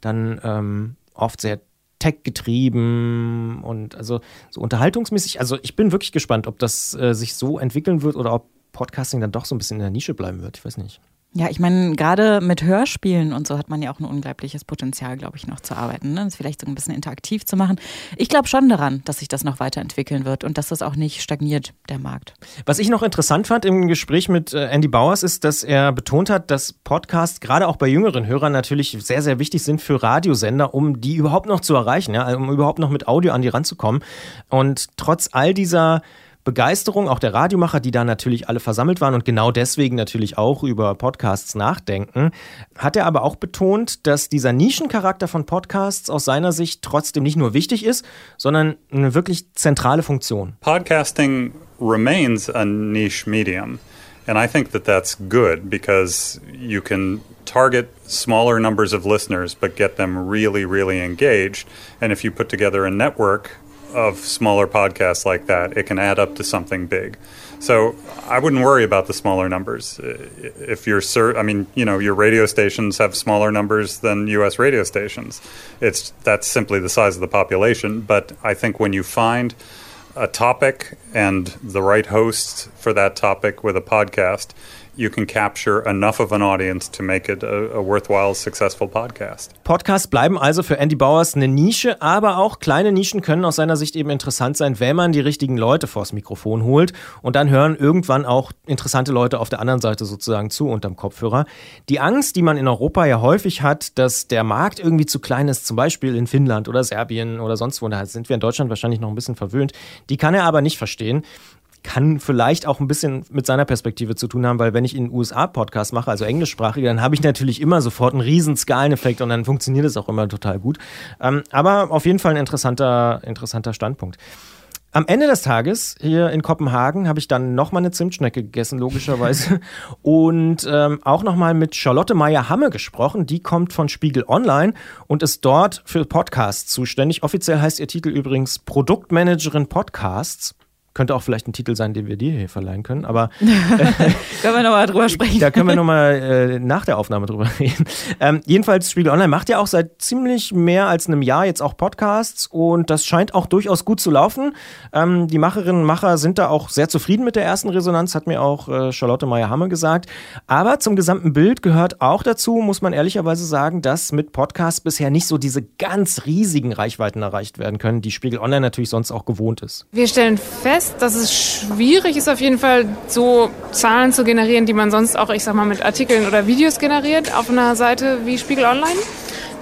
Speaker 2: dann ähm, oft sehr tech-getrieben und also so unterhaltungsmäßig. Also ich bin wirklich gespannt, ob das äh, sich so entwickeln wird oder ob Podcasting dann doch so ein bisschen in der Nische bleiben wird. Ich weiß nicht.
Speaker 3: Ja, ich meine, gerade mit Hörspielen und so hat man ja auch ein unglaubliches Potenzial, glaube ich, noch zu arbeiten. Ne? Das vielleicht so ein bisschen interaktiv zu machen. Ich glaube schon daran, dass sich das noch weiterentwickeln wird und dass das auch nicht stagniert, der Markt.
Speaker 2: Was ich noch interessant fand im Gespräch mit äh, Andy Bauers ist, dass er betont hat, dass Podcasts gerade auch bei jüngeren Hörern natürlich sehr, sehr wichtig sind für Radiosender, um die überhaupt noch zu erreichen, ja? um überhaupt noch mit Audio an die ranzukommen. Und trotz all dieser Begeisterung auch der Radiomacher, die da natürlich alle versammelt waren und genau deswegen natürlich auch über Podcasts nachdenken, hat er aber auch betont, dass dieser Nischencharakter von Podcasts aus seiner Sicht trotzdem nicht nur wichtig ist, sondern eine wirklich zentrale Funktion.
Speaker 10: Podcasting remains a niche medium. And I think that that's good because you can target smaller numbers of listeners but get them really, really engaged. And if you put together a network of smaller podcasts like that, it can add up to something big. So I wouldn't worry about the smaller numbers. If you're, I mean, you know, your radio stations have smaller numbers than U.S. radio stations. It's that's simply the size of the population. But I think when you find a topic and the right host for that topic with a podcast, you can capture enough of an audience to make it a, a, worthwhile, successful podcast.
Speaker 2: Podcasts bleiben also für Andy Bowers eine Nische, aber auch kleine Nischen können aus seiner Sicht eben interessant sein, wenn man die richtigen Leute vors Mikrofon holt und dann hören irgendwann auch interessante Leute auf der anderen Seite sozusagen zu unterm Kopfhörer. Die Angst, die man in Europa ja häufig hat, dass der Markt irgendwie zu klein ist, zum Beispiel in Finnland oder Serbien oder sonst wo, da sind wir in Deutschland wahrscheinlich noch ein bisschen verwöhnt, die kann er aber nicht verstehen kann vielleicht auch ein bisschen mit seiner Perspektive zu tun haben, weil wenn ich in den USA Podcast mache, also englischsprachige, dann habe ich natürlich immer sofort einen riesen Skaleneffekt und dann funktioniert es auch immer total gut. Ähm, aber auf jeden Fall ein interessanter, interessanter Standpunkt. Am Ende des Tages hier in Kopenhagen habe ich dann nochmal eine Zimtschnecke gegessen, logischerweise. und ähm, auch nochmal mit Charlotte Meyer-Hamme gesprochen. Die kommt von Spiegel Online und ist dort für Podcasts zuständig. Offiziell heißt ihr Titel übrigens Produktmanagerin Podcasts. Könnte auch vielleicht ein Titel sein, den wir dir hier verleihen können, aber.
Speaker 3: können wir nochmal drüber sprechen.
Speaker 2: Da können wir nochmal äh, nach der Aufnahme drüber reden. Ähm, jedenfalls, Spiegel Online macht ja auch seit ziemlich mehr als einem Jahr jetzt auch Podcasts und das scheint auch durchaus gut zu laufen. Ähm, die Macherinnen und Macher sind da auch sehr zufrieden mit der ersten Resonanz, hat mir auch äh, Charlotte Meyer-Hamme gesagt. Aber zum gesamten Bild gehört auch dazu, muss man ehrlicherweise sagen, dass mit Podcasts bisher nicht so diese ganz riesigen Reichweiten erreicht werden können, die Spiegel Online natürlich sonst auch gewohnt ist.
Speaker 11: Wir stellen fest, fest, dass es schwierig ist, auf jeden Fall so Zahlen zu generieren, die man sonst auch, ich sag mal, mit Artikeln oder Videos generiert auf einer Seite wie Spiegel Online.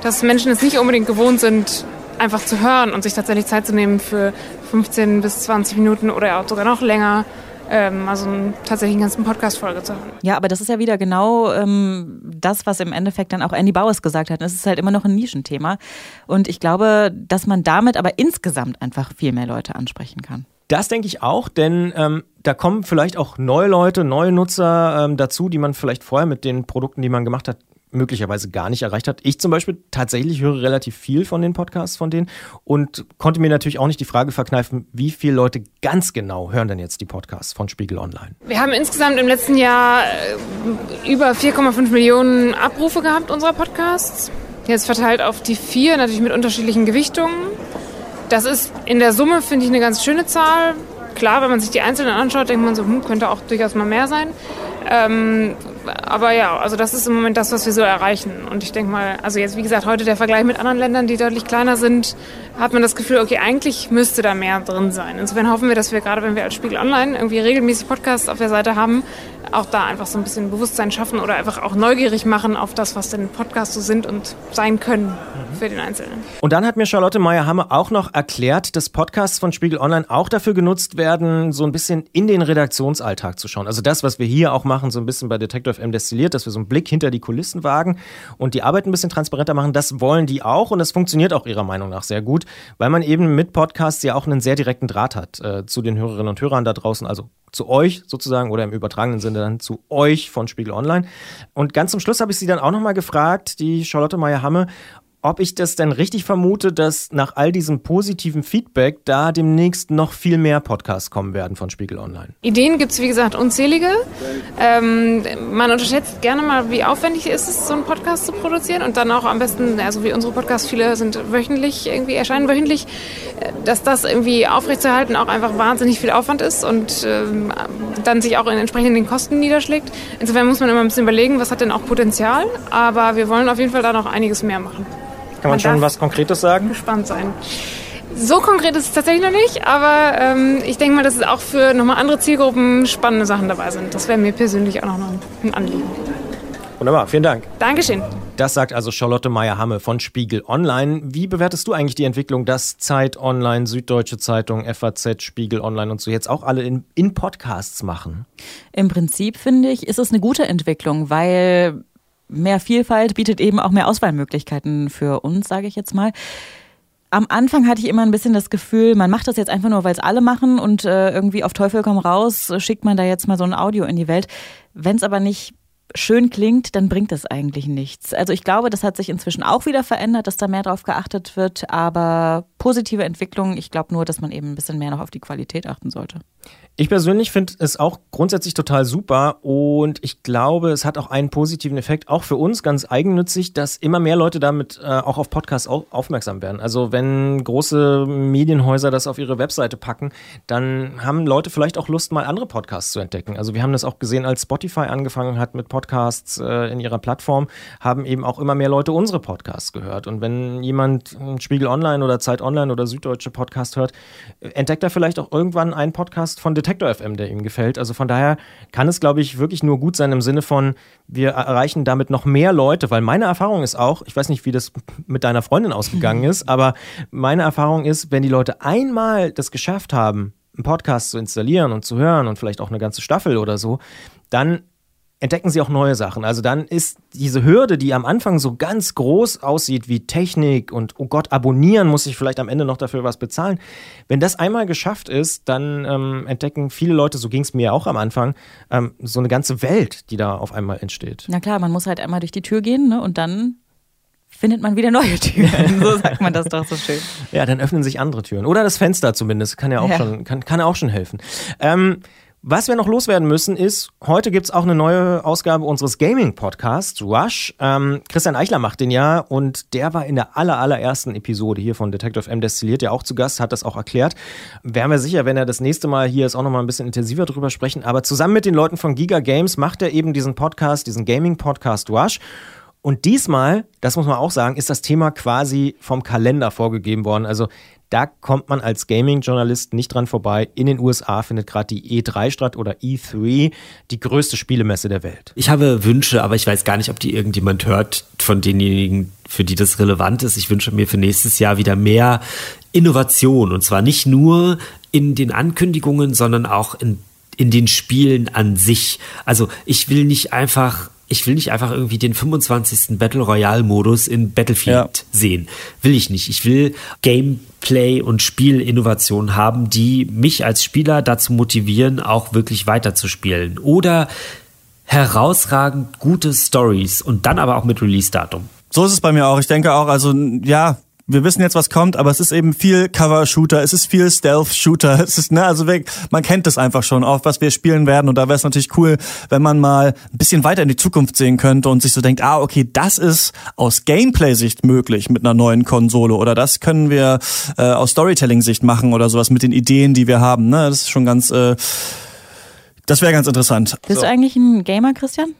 Speaker 11: Dass Menschen es nicht unbedingt gewohnt sind, einfach zu hören und sich tatsächlich Zeit zu nehmen für 15 bis 20 Minuten oder auch sogar noch länger ähm, also tatsächlich einen ganzen Podcast-Folge zu hören.
Speaker 3: Ja, aber das ist ja wieder genau ähm, das, was im Endeffekt dann auch Andy Bowers gesagt hat. Es ist halt immer noch ein Nischenthema. Und ich glaube, dass man damit aber insgesamt einfach viel mehr Leute ansprechen kann.
Speaker 2: Das denke ich auch, denn ähm, da kommen vielleicht auch neue Leute, neue Nutzer ähm, dazu, die man vielleicht vorher mit den Produkten, die man gemacht hat, möglicherweise gar nicht erreicht hat. Ich zum Beispiel tatsächlich höre relativ viel von den Podcasts von denen und konnte mir natürlich auch nicht die Frage verkneifen, wie viele Leute ganz genau hören denn jetzt die Podcasts von Spiegel Online?
Speaker 11: Wir haben insgesamt im letzten Jahr äh, über 4,5 Millionen Abrufe gehabt unserer Podcasts. Jetzt verteilt auf die vier, natürlich mit unterschiedlichen Gewichtungen. Das ist in der Summe, finde ich, eine ganz schöne Zahl. Klar, wenn man sich die einzelnen anschaut, denkt man so, hm, könnte auch durchaus mal mehr sein. Ähm, aber ja, also das ist im Moment das, was wir so erreichen. Und ich denke mal, also jetzt wie gesagt, heute der Vergleich mit anderen Ländern, die deutlich kleiner sind, hat man das Gefühl, okay, eigentlich müsste da mehr drin sein. Insofern hoffen wir, dass wir gerade, wenn wir als Spiegel Online irgendwie regelmäßig Podcasts auf der Seite haben, auch da einfach so ein bisschen Bewusstsein schaffen oder einfach auch neugierig machen auf das, was denn Podcasts so sind und sein können mhm. für den Einzelnen.
Speaker 2: Und dann hat mir Charlotte Meyer-Hamme auch noch erklärt, dass Podcasts von Spiegel Online auch dafür genutzt werden, so ein bisschen in den Redaktionsalltag zu schauen. Also das, was wir hier auch machen, so ein bisschen bei Detektor FM destilliert, dass wir so einen Blick hinter die Kulissen wagen und die Arbeit ein bisschen transparenter machen, das wollen die auch und das funktioniert auch ihrer Meinung nach sehr gut, weil man eben mit Podcasts ja auch einen sehr direkten Draht hat äh, zu den Hörerinnen und Hörern da draußen, also zu euch sozusagen oder im übertragenen Sinne dann zu euch von Spiegel Online. Und ganz zum Schluss habe ich sie dann auch nochmal gefragt, die Charlotte Meyer-Hamme, ob ich das denn richtig vermute, dass nach all diesem positiven Feedback da demnächst noch viel mehr Podcasts kommen werden von Spiegel Online.
Speaker 11: Ideen gibt es, wie gesagt, unzählige. Ähm, man unterschätzt gerne mal, wie aufwendig ist es, so einen Podcast zu produzieren und dann auch am besten, also wie unsere Podcasts, viele sind wöchentlich, irgendwie erscheinen wöchentlich, äh, dass das irgendwie aufrechtzuerhalten auch einfach wahnsinnig viel Aufwand ist und ähm, dann sich auch in entsprechenden Kosten niederschlägt. Insofern muss man immer ein bisschen überlegen, was hat denn auch Potenzial, aber wir wollen auf jeden Fall da noch einiges mehr machen.
Speaker 2: Kann man, man schon was Konkretes sagen?
Speaker 11: Gespannt sein. So konkret ist es tatsächlich noch nicht, aber ähm, ich denke mal, dass es auch für nochmal andere Zielgruppen spannende Sachen dabei sind. Das wäre mir persönlich auch noch ein Anliegen.
Speaker 2: Wunderbar, vielen Dank.
Speaker 11: Dankeschön.
Speaker 2: Das sagt also Charlotte Meyer-Hamme von Spiegel Online. Wie bewertest du eigentlich die Entwicklung, dass Zeit Online, Süddeutsche Zeitung, FAZ, Spiegel Online und so jetzt auch alle in, in Podcasts machen?
Speaker 3: Im Prinzip finde ich, ist es eine gute Entwicklung, weil mehr Vielfalt bietet eben auch mehr Auswahlmöglichkeiten für uns, sage ich jetzt mal am Anfang hatte ich immer ein bisschen das Gefühl, man macht das jetzt einfach nur, weil es alle machen und äh, irgendwie auf Teufel komm raus, schickt man da jetzt mal so ein Audio in die Welt. Wenn es aber nicht schön klingt, dann bringt das eigentlich nichts. Also ich glaube, das hat sich inzwischen auch wieder verändert, dass da mehr drauf geachtet wird, aber positive Entwicklung, ich glaube nur, dass man eben ein bisschen mehr noch auf die Qualität achten sollte.
Speaker 2: Ich persönlich finde es auch grundsätzlich total super und ich glaube, es hat auch einen positiven Effekt, auch für uns ganz eigennützig, dass immer mehr Leute damit äh, auch auf Podcasts au aufmerksam werden. Also wenn große Medienhäuser das auf ihre Webseite packen, dann haben Leute vielleicht auch Lust, mal andere Podcasts zu entdecken. Also wir haben das auch gesehen, als Spotify angefangen hat mit Podcasts äh, in ihrer Plattform, haben eben auch immer mehr Leute unsere Podcasts gehört. Und wenn jemand Spiegel Online oder Zeit Online oder Süddeutsche Podcast hört, entdeckt er vielleicht auch irgendwann einen Podcast von Detektor FM, der ihm gefällt. Also von daher kann es, glaube ich, wirklich nur gut sein im Sinne von, wir erreichen damit noch mehr Leute, weil meine Erfahrung ist auch, ich weiß nicht, wie das mit deiner Freundin ausgegangen ist, aber meine Erfahrung ist, wenn die Leute einmal das geschafft haben, einen Podcast zu installieren und zu hören und vielleicht auch eine ganze Staffel oder so, dann entdecken sie auch neue Sachen. Also dann ist diese Hürde, die am Anfang so ganz groß aussieht wie Technik und oh Gott, abonnieren muss ich vielleicht am Ende noch dafür was bezahlen. Wenn das einmal geschafft ist, dann ähm, entdecken viele Leute, so ging es mir auch am Anfang, ähm, so eine ganze Welt, die da auf einmal entsteht.
Speaker 3: Na klar, man muss halt einmal durch die Tür gehen ne, und dann findet man wieder neue Türen. So sagt man das doch so schön.
Speaker 2: ja, dann öffnen sich andere Türen. Oder das Fenster zumindest, kann ja auch, ja. Schon, kann, kann auch schon helfen. Ähm, was wir noch loswerden müssen ist, heute gibt es auch eine neue Ausgabe unseres Gaming-Podcasts, Rush. Ähm, Christian Eichler macht den ja und der war in der aller, allerersten Episode hier von Detective M Destilliert ja auch zu Gast, hat das auch erklärt. Wären wir sicher, wenn er das nächste Mal hier ist, auch nochmal ein bisschen intensiver drüber sprechen. Aber zusammen mit den Leuten von Giga Games macht er eben diesen Podcast, diesen Gaming-Podcast Rush. Und diesmal, das muss man auch sagen, ist das Thema quasi vom Kalender vorgegeben worden. Also da kommt man als Gaming-Journalist nicht dran vorbei. In den USA findet gerade die E3 statt oder E3, die größte Spielemesse der Welt.
Speaker 12: Ich habe Wünsche, aber ich weiß gar nicht, ob die irgendjemand hört von denjenigen, für die das relevant ist. Ich wünsche mir für nächstes Jahr wieder mehr Innovation und zwar nicht nur in den Ankündigungen, sondern auch in, in den Spielen an sich. Also ich will nicht einfach ich will nicht einfach irgendwie den 25. Battle Royale Modus in Battlefield ja. sehen. Will ich nicht. Ich will Gameplay und Spielinnovation haben, die mich als Spieler dazu motivieren, auch wirklich weiterzuspielen. Oder herausragend gute Stories und dann aber auch mit Release-Datum.
Speaker 13: So ist es bei mir auch. Ich denke auch, also ja, wir wissen jetzt, was kommt, aber es ist eben viel Cover-Shooter, es ist viel Stealth-Shooter, es ist, ne, also man kennt das einfach schon, auch was wir spielen werden und da wäre es natürlich cool, wenn man mal ein bisschen weiter in die Zukunft sehen könnte und sich so denkt, ah, okay, das ist aus Gameplay-Sicht möglich mit einer neuen Konsole oder das können wir äh, aus Storytelling-Sicht machen oder sowas mit den Ideen, die wir haben, ne, das ist schon ganz, äh, das wäre ganz interessant.
Speaker 3: Bist so. du eigentlich ein Gamer, Christian?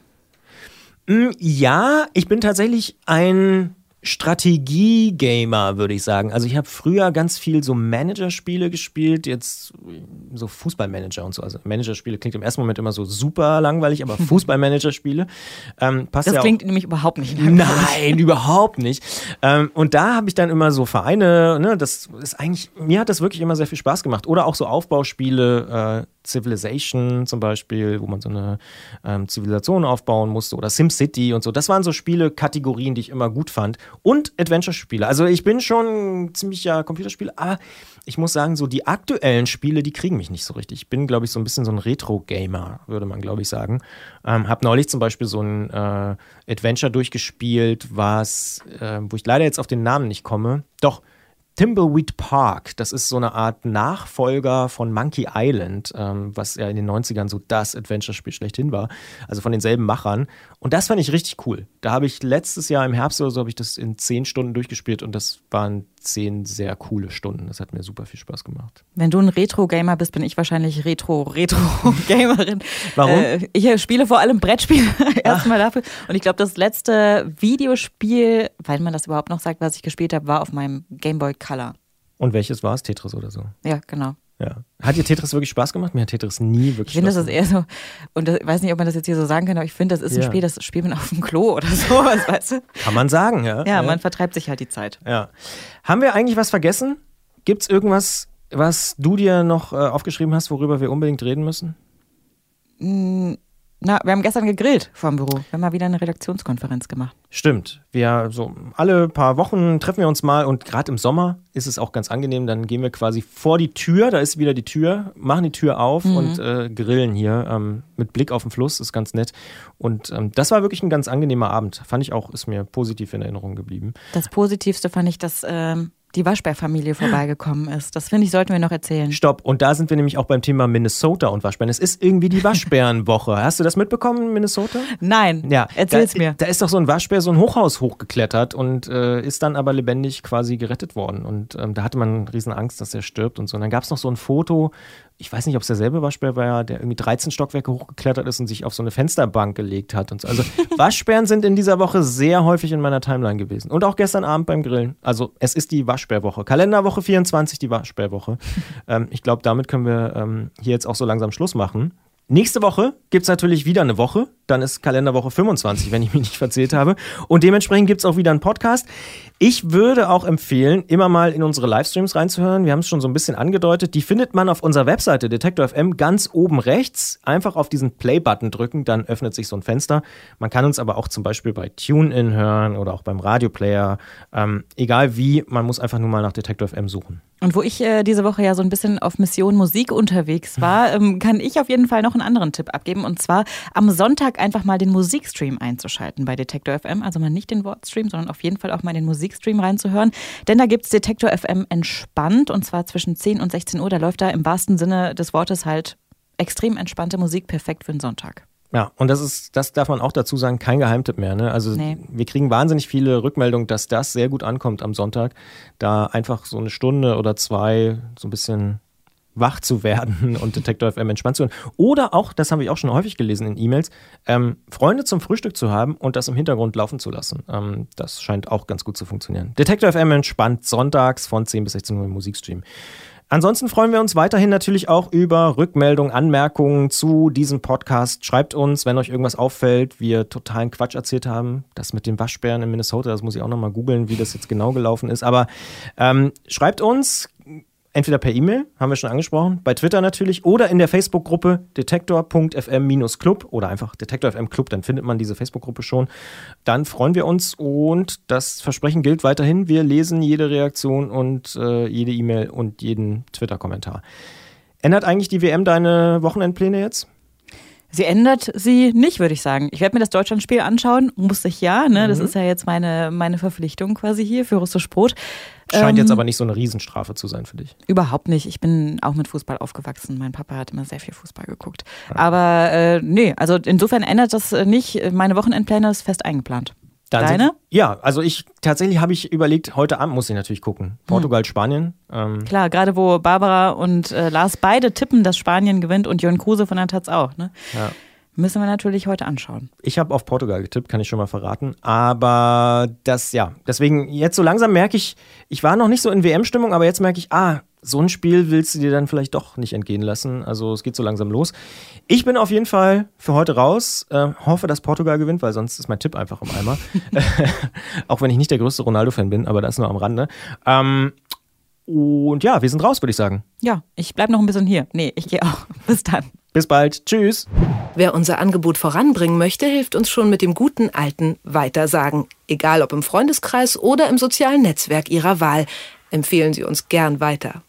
Speaker 2: Mm, ja, ich bin tatsächlich ein Strategie-Gamer, würde ich sagen. Also ich habe früher ganz viel so Managerspiele gespielt, jetzt so Fußballmanager und so. Also Managerspiele klingt im ersten Moment immer so super langweilig, aber Fußballmanagerspiele ähm,
Speaker 3: passt Das
Speaker 2: ja
Speaker 3: klingt nämlich überhaupt nicht langweilig.
Speaker 2: Nein, überhaupt nicht. Ähm, und da habe ich dann immer so Vereine, ne, das ist eigentlich, mir hat das wirklich immer sehr viel Spaß gemacht. Oder auch so Aufbauspiele, äh, Civilization zum Beispiel, wo man so eine ähm, Zivilisation aufbauen musste oder SimCity und so. Das waren so Spiele-Kategorien, die ich immer gut fand. Und Adventure-Spiele. Also ich bin schon ziemlicher Computerspieler, aber ich muss sagen, so die aktuellen Spiele, die kriegen mich nicht so richtig. Ich bin, glaube ich, so ein bisschen so ein Retro-Gamer, würde man, glaube ich, sagen. Ähm, hab neulich zum Beispiel so ein äh, Adventure durchgespielt, was, äh, wo ich leider jetzt auf den Namen nicht komme. Doch, Thimbleweed Park, das ist so eine Art Nachfolger von Monkey Island, ähm, was ja in den 90ern so das Adventure-Spiel schlechthin war. Also von denselben Machern. Und das fand ich richtig cool. Da habe ich letztes Jahr im Herbst oder so, habe ich das in zehn Stunden durchgespielt und das waren zehn sehr coole Stunden. Das hat mir super viel Spaß gemacht.
Speaker 3: Wenn du ein Retro-Gamer bist, bin ich wahrscheinlich Retro-Retro-Gamerin.
Speaker 2: Warum? Äh,
Speaker 3: ich spiele vor allem Brettspiele erstmal dafür. Und ich glaube, das letzte Videospiel, weil man das überhaupt noch sagt, was ich gespielt habe, war auf meinem Game Boy Color.
Speaker 2: Und welches war es? Tetris oder so?
Speaker 3: Ja, genau.
Speaker 2: Ja. Hat dir Tetris wirklich Spaß gemacht? Mir hat Tetris nie wirklich
Speaker 3: Ich finde, das ist eher so, und ich weiß nicht, ob man das jetzt hier so sagen kann, aber ich finde, das ist ein
Speaker 2: Ja.
Speaker 3: Spiel, das spielt man auf dem Klo oder sowas, weißt du?
Speaker 2: Kann man sagen, ja.
Speaker 3: Ja, man vertreibt sich halt die Zeit.
Speaker 2: Ja. Haben wir eigentlich was vergessen? Gibt es irgendwas, was du dir noch äh, aufgeschrieben hast, worüber wir unbedingt reden müssen?
Speaker 3: Na, wir haben gestern gegrillt vor dem Büro. Wir haben mal wieder eine Redaktionskonferenz gemacht.
Speaker 2: Stimmt. Wir so alle paar Wochen treffen wir uns mal und gerade im Sommer ist es auch ganz angenehm. Dann gehen wir quasi vor die Tür, da ist wieder die Tür, machen die Tür auf
Speaker 3: Mhm.
Speaker 2: und äh, grillen hier ähm, mit Blick auf den Fluss, ist ganz nett. Und ähm, das war wirklich ein ganz angenehmer Abend. Fand ich auch, ist mir positiv in Erinnerung geblieben.
Speaker 3: Das Positivste fand ich, dass ähm, die Waschbärfamilie vorbeigekommen ist. Das finde ich, sollten wir noch erzählen.
Speaker 2: Stopp. Und da sind wir nämlich auch beim Thema Minnesota und Waschbären. Es ist irgendwie die Waschbärenwoche. Hast du das mitbekommen in Minnesota?
Speaker 3: Nein.
Speaker 2: Ja,
Speaker 3: Erzähl's
Speaker 2: da,
Speaker 3: mir.
Speaker 2: Da ist doch so ein Waschbär so ein Hochhaus hochgeklettert und äh, ist dann aber lebendig quasi gerettet worden. Und ähm, da hatte man riesen Angst, dass er stirbt und so. Und dann gab es noch so ein Foto, ich weiß nicht, ob es derselbe Waschbär war, der irgendwie 13 Stockwerke hochgeklettert ist und sich auf so eine Fensterbank gelegt hat. Und so. Also Waschbären sind in dieser Woche sehr häufig in meiner Timeline gewesen. Und auch gestern Abend beim Grillen. Also es ist die Waschbärwoche. Kalenderwoche 24, die Waschbärwoche. ähm, ich glaube, damit können wir ähm, hier jetzt auch so langsam Schluss machen. Nächste Woche gibt es natürlich wieder eine Woche. Dann ist Kalenderwoche 25, wenn ich mich nicht verzählt habe. Und dementsprechend gibt es auch wieder einen Podcast. Ich würde auch empfehlen, immer mal in unsere Livestreams reinzuhören. Wir haben es schon so ein bisschen angedeutet. Die findet man auf unserer Webseite Detektor FM ganz oben rechts. Einfach auf diesen Play-Button drücken, dann öffnet sich so ein Fenster. Man kann uns aber auch zum Beispiel bei TuneIn hören oder auch beim Radioplayer. Ähm, egal wie, man muss einfach nur mal nach Detektor FM suchen.
Speaker 3: Und wo ich äh, diese Woche ja so ein bisschen auf Mission Musik unterwegs war, ähm, kann ich auf jeden Fall noch einen anderen Tipp abgeben. Und zwar am Sonntag einfach mal den Musikstream einzuschalten bei Detektor FM. Also mal nicht den Wortstream, sondern auf jeden Fall auch mal den Musikstream reinzuhören. Denn da gibt's Detektor FM entspannt und zwar zwischen 10 und 16 Uhr. Da läuft da im wahrsten Sinne des Wortes halt extrem entspannte Musik, perfekt für den Sonntag.
Speaker 2: Ja, und das ist, das darf man auch dazu sagen, kein Geheimtipp mehr. Ne? Also
Speaker 3: Nee.
Speaker 2: wir kriegen wahnsinnig viele Rückmeldungen, dass das sehr gut ankommt am Sonntag, da einfach so eine Stunde oder zwei so ein bisschen wach zu werden und Detektor FM entspannt zu hören. Oder auch, das habe ich auch schon häufig gelesen in E-Mails, ähm, Freunde zum Frühstück zu haben und das im Hintergrund laufen zu lassen. Ähm, das scheint auch ganz gut zu funktionieren. Detektor FM entspannt sonntags von 10 bis 16 Uhr im Musikstream. Ansonsten freuen wir uns weiterhin natürlich auch über Rückmeldungen, Anmerkungen zu diesem Podcast. Schreibt uns, wenn euch irgendwas auffällt, wir totalen Quatsch erzählt haben. Das mit den Waschbären in Minnesota, das muss ich auch nochmal googeln, wie das jetzt genau gelaufen ist. Aber ähm, schreibt uns entweder per E-Mail, haben wir schon angesprochen, bei Twitter natürlich, oder in der Facebook-Gruppe detektor.fm-club oder einfach Detektor FM Club, dann findet man diese Facebook-Gruppe schon. Dann freuen wir uns und das Versprechen gilt weiterhin. Wir lesen jede Reaktion und äh, jede E-Mail und jeden Twitter-Kommentar. Ändert eigentlich die WM deine Wochenendpläne jetzt?
Speaker 3: Sie ändert sie nicht, würde ich sagen. Ich werde mir das Deutschlandspiel anschauen, muss ich ja. Ne? Das
Speaker 2: Mhm.
Speaker 3: ist ja jetzt meine, meine Verpflichtung quasi hier für Russisch Brot.
Speaker 2: Scheint
Speaker 3: Ähm,
Speaker 2: jetzt aber nicht so eine Riesenstrafe zu sein für dich.
Speaker 3: Überhaupt nicht. Ich bin auch mit Fußball aufgewachsen. Mein Papa hat immer sehr viel Fußball geguckt. Aber äh, nee, also insofern ändert das nicht. Meine Wochenendpläne ist fest eingeplant.
Speaker 2: Dann
Speaker 3: Deine?
Speaker 2: Sind, ja, also ich tatsächlich habe ich überlegt, heute Abend muss ich natürlich gucken. Portugal, Spanien. Ähm,
Speaker 3: Klar, gerade wo Barbara und äh, Lars beide tippen, dass Spanien gewinnt und Jörn Kruse von der Taz auch. Ne?
Speaker 2: ja.
Speaker 3: Müssen wir natürlich heute anschauen.
Speaker 2: Ich habe auf Portugal getippt, kann ich schon mal verraten. Aber das, ja, deswegen jetzt so langsam merke ich, ich war noch nicht so in WM-Stimmung, aber jetzt merke ich, ah, so ein Spiel willst du dir dann vielleicht doch nicht entgehen lassen. Also es geht so langsam los. Ich bin auf jeden Fall für heute raus. Äh, hoffe, dass Portugal gewinnt, weil sonst ist mein Tipp einfach im Eimer. Auch wenn ich nicht der größte Ronaldo-Fan bin, aber das nur am Rande. Ähm, und ja, wir sind raus, würde ich sagen.
Speaker 3: Ja, ich bleibe noch ein bisschen hier. Nee, ich gehe auch. Bis dann.
Speaker 2: Bis bald. Tschüss.
Speaker 1: Wer unser Angebot voranbringen möchte, hilft uns schon mit dem guten alten Weitersagen. Egal ob im Freundeskreis oder im sozialen Netzwerk Ihrer Wahl. Empfehlen Sie uns gern weiter.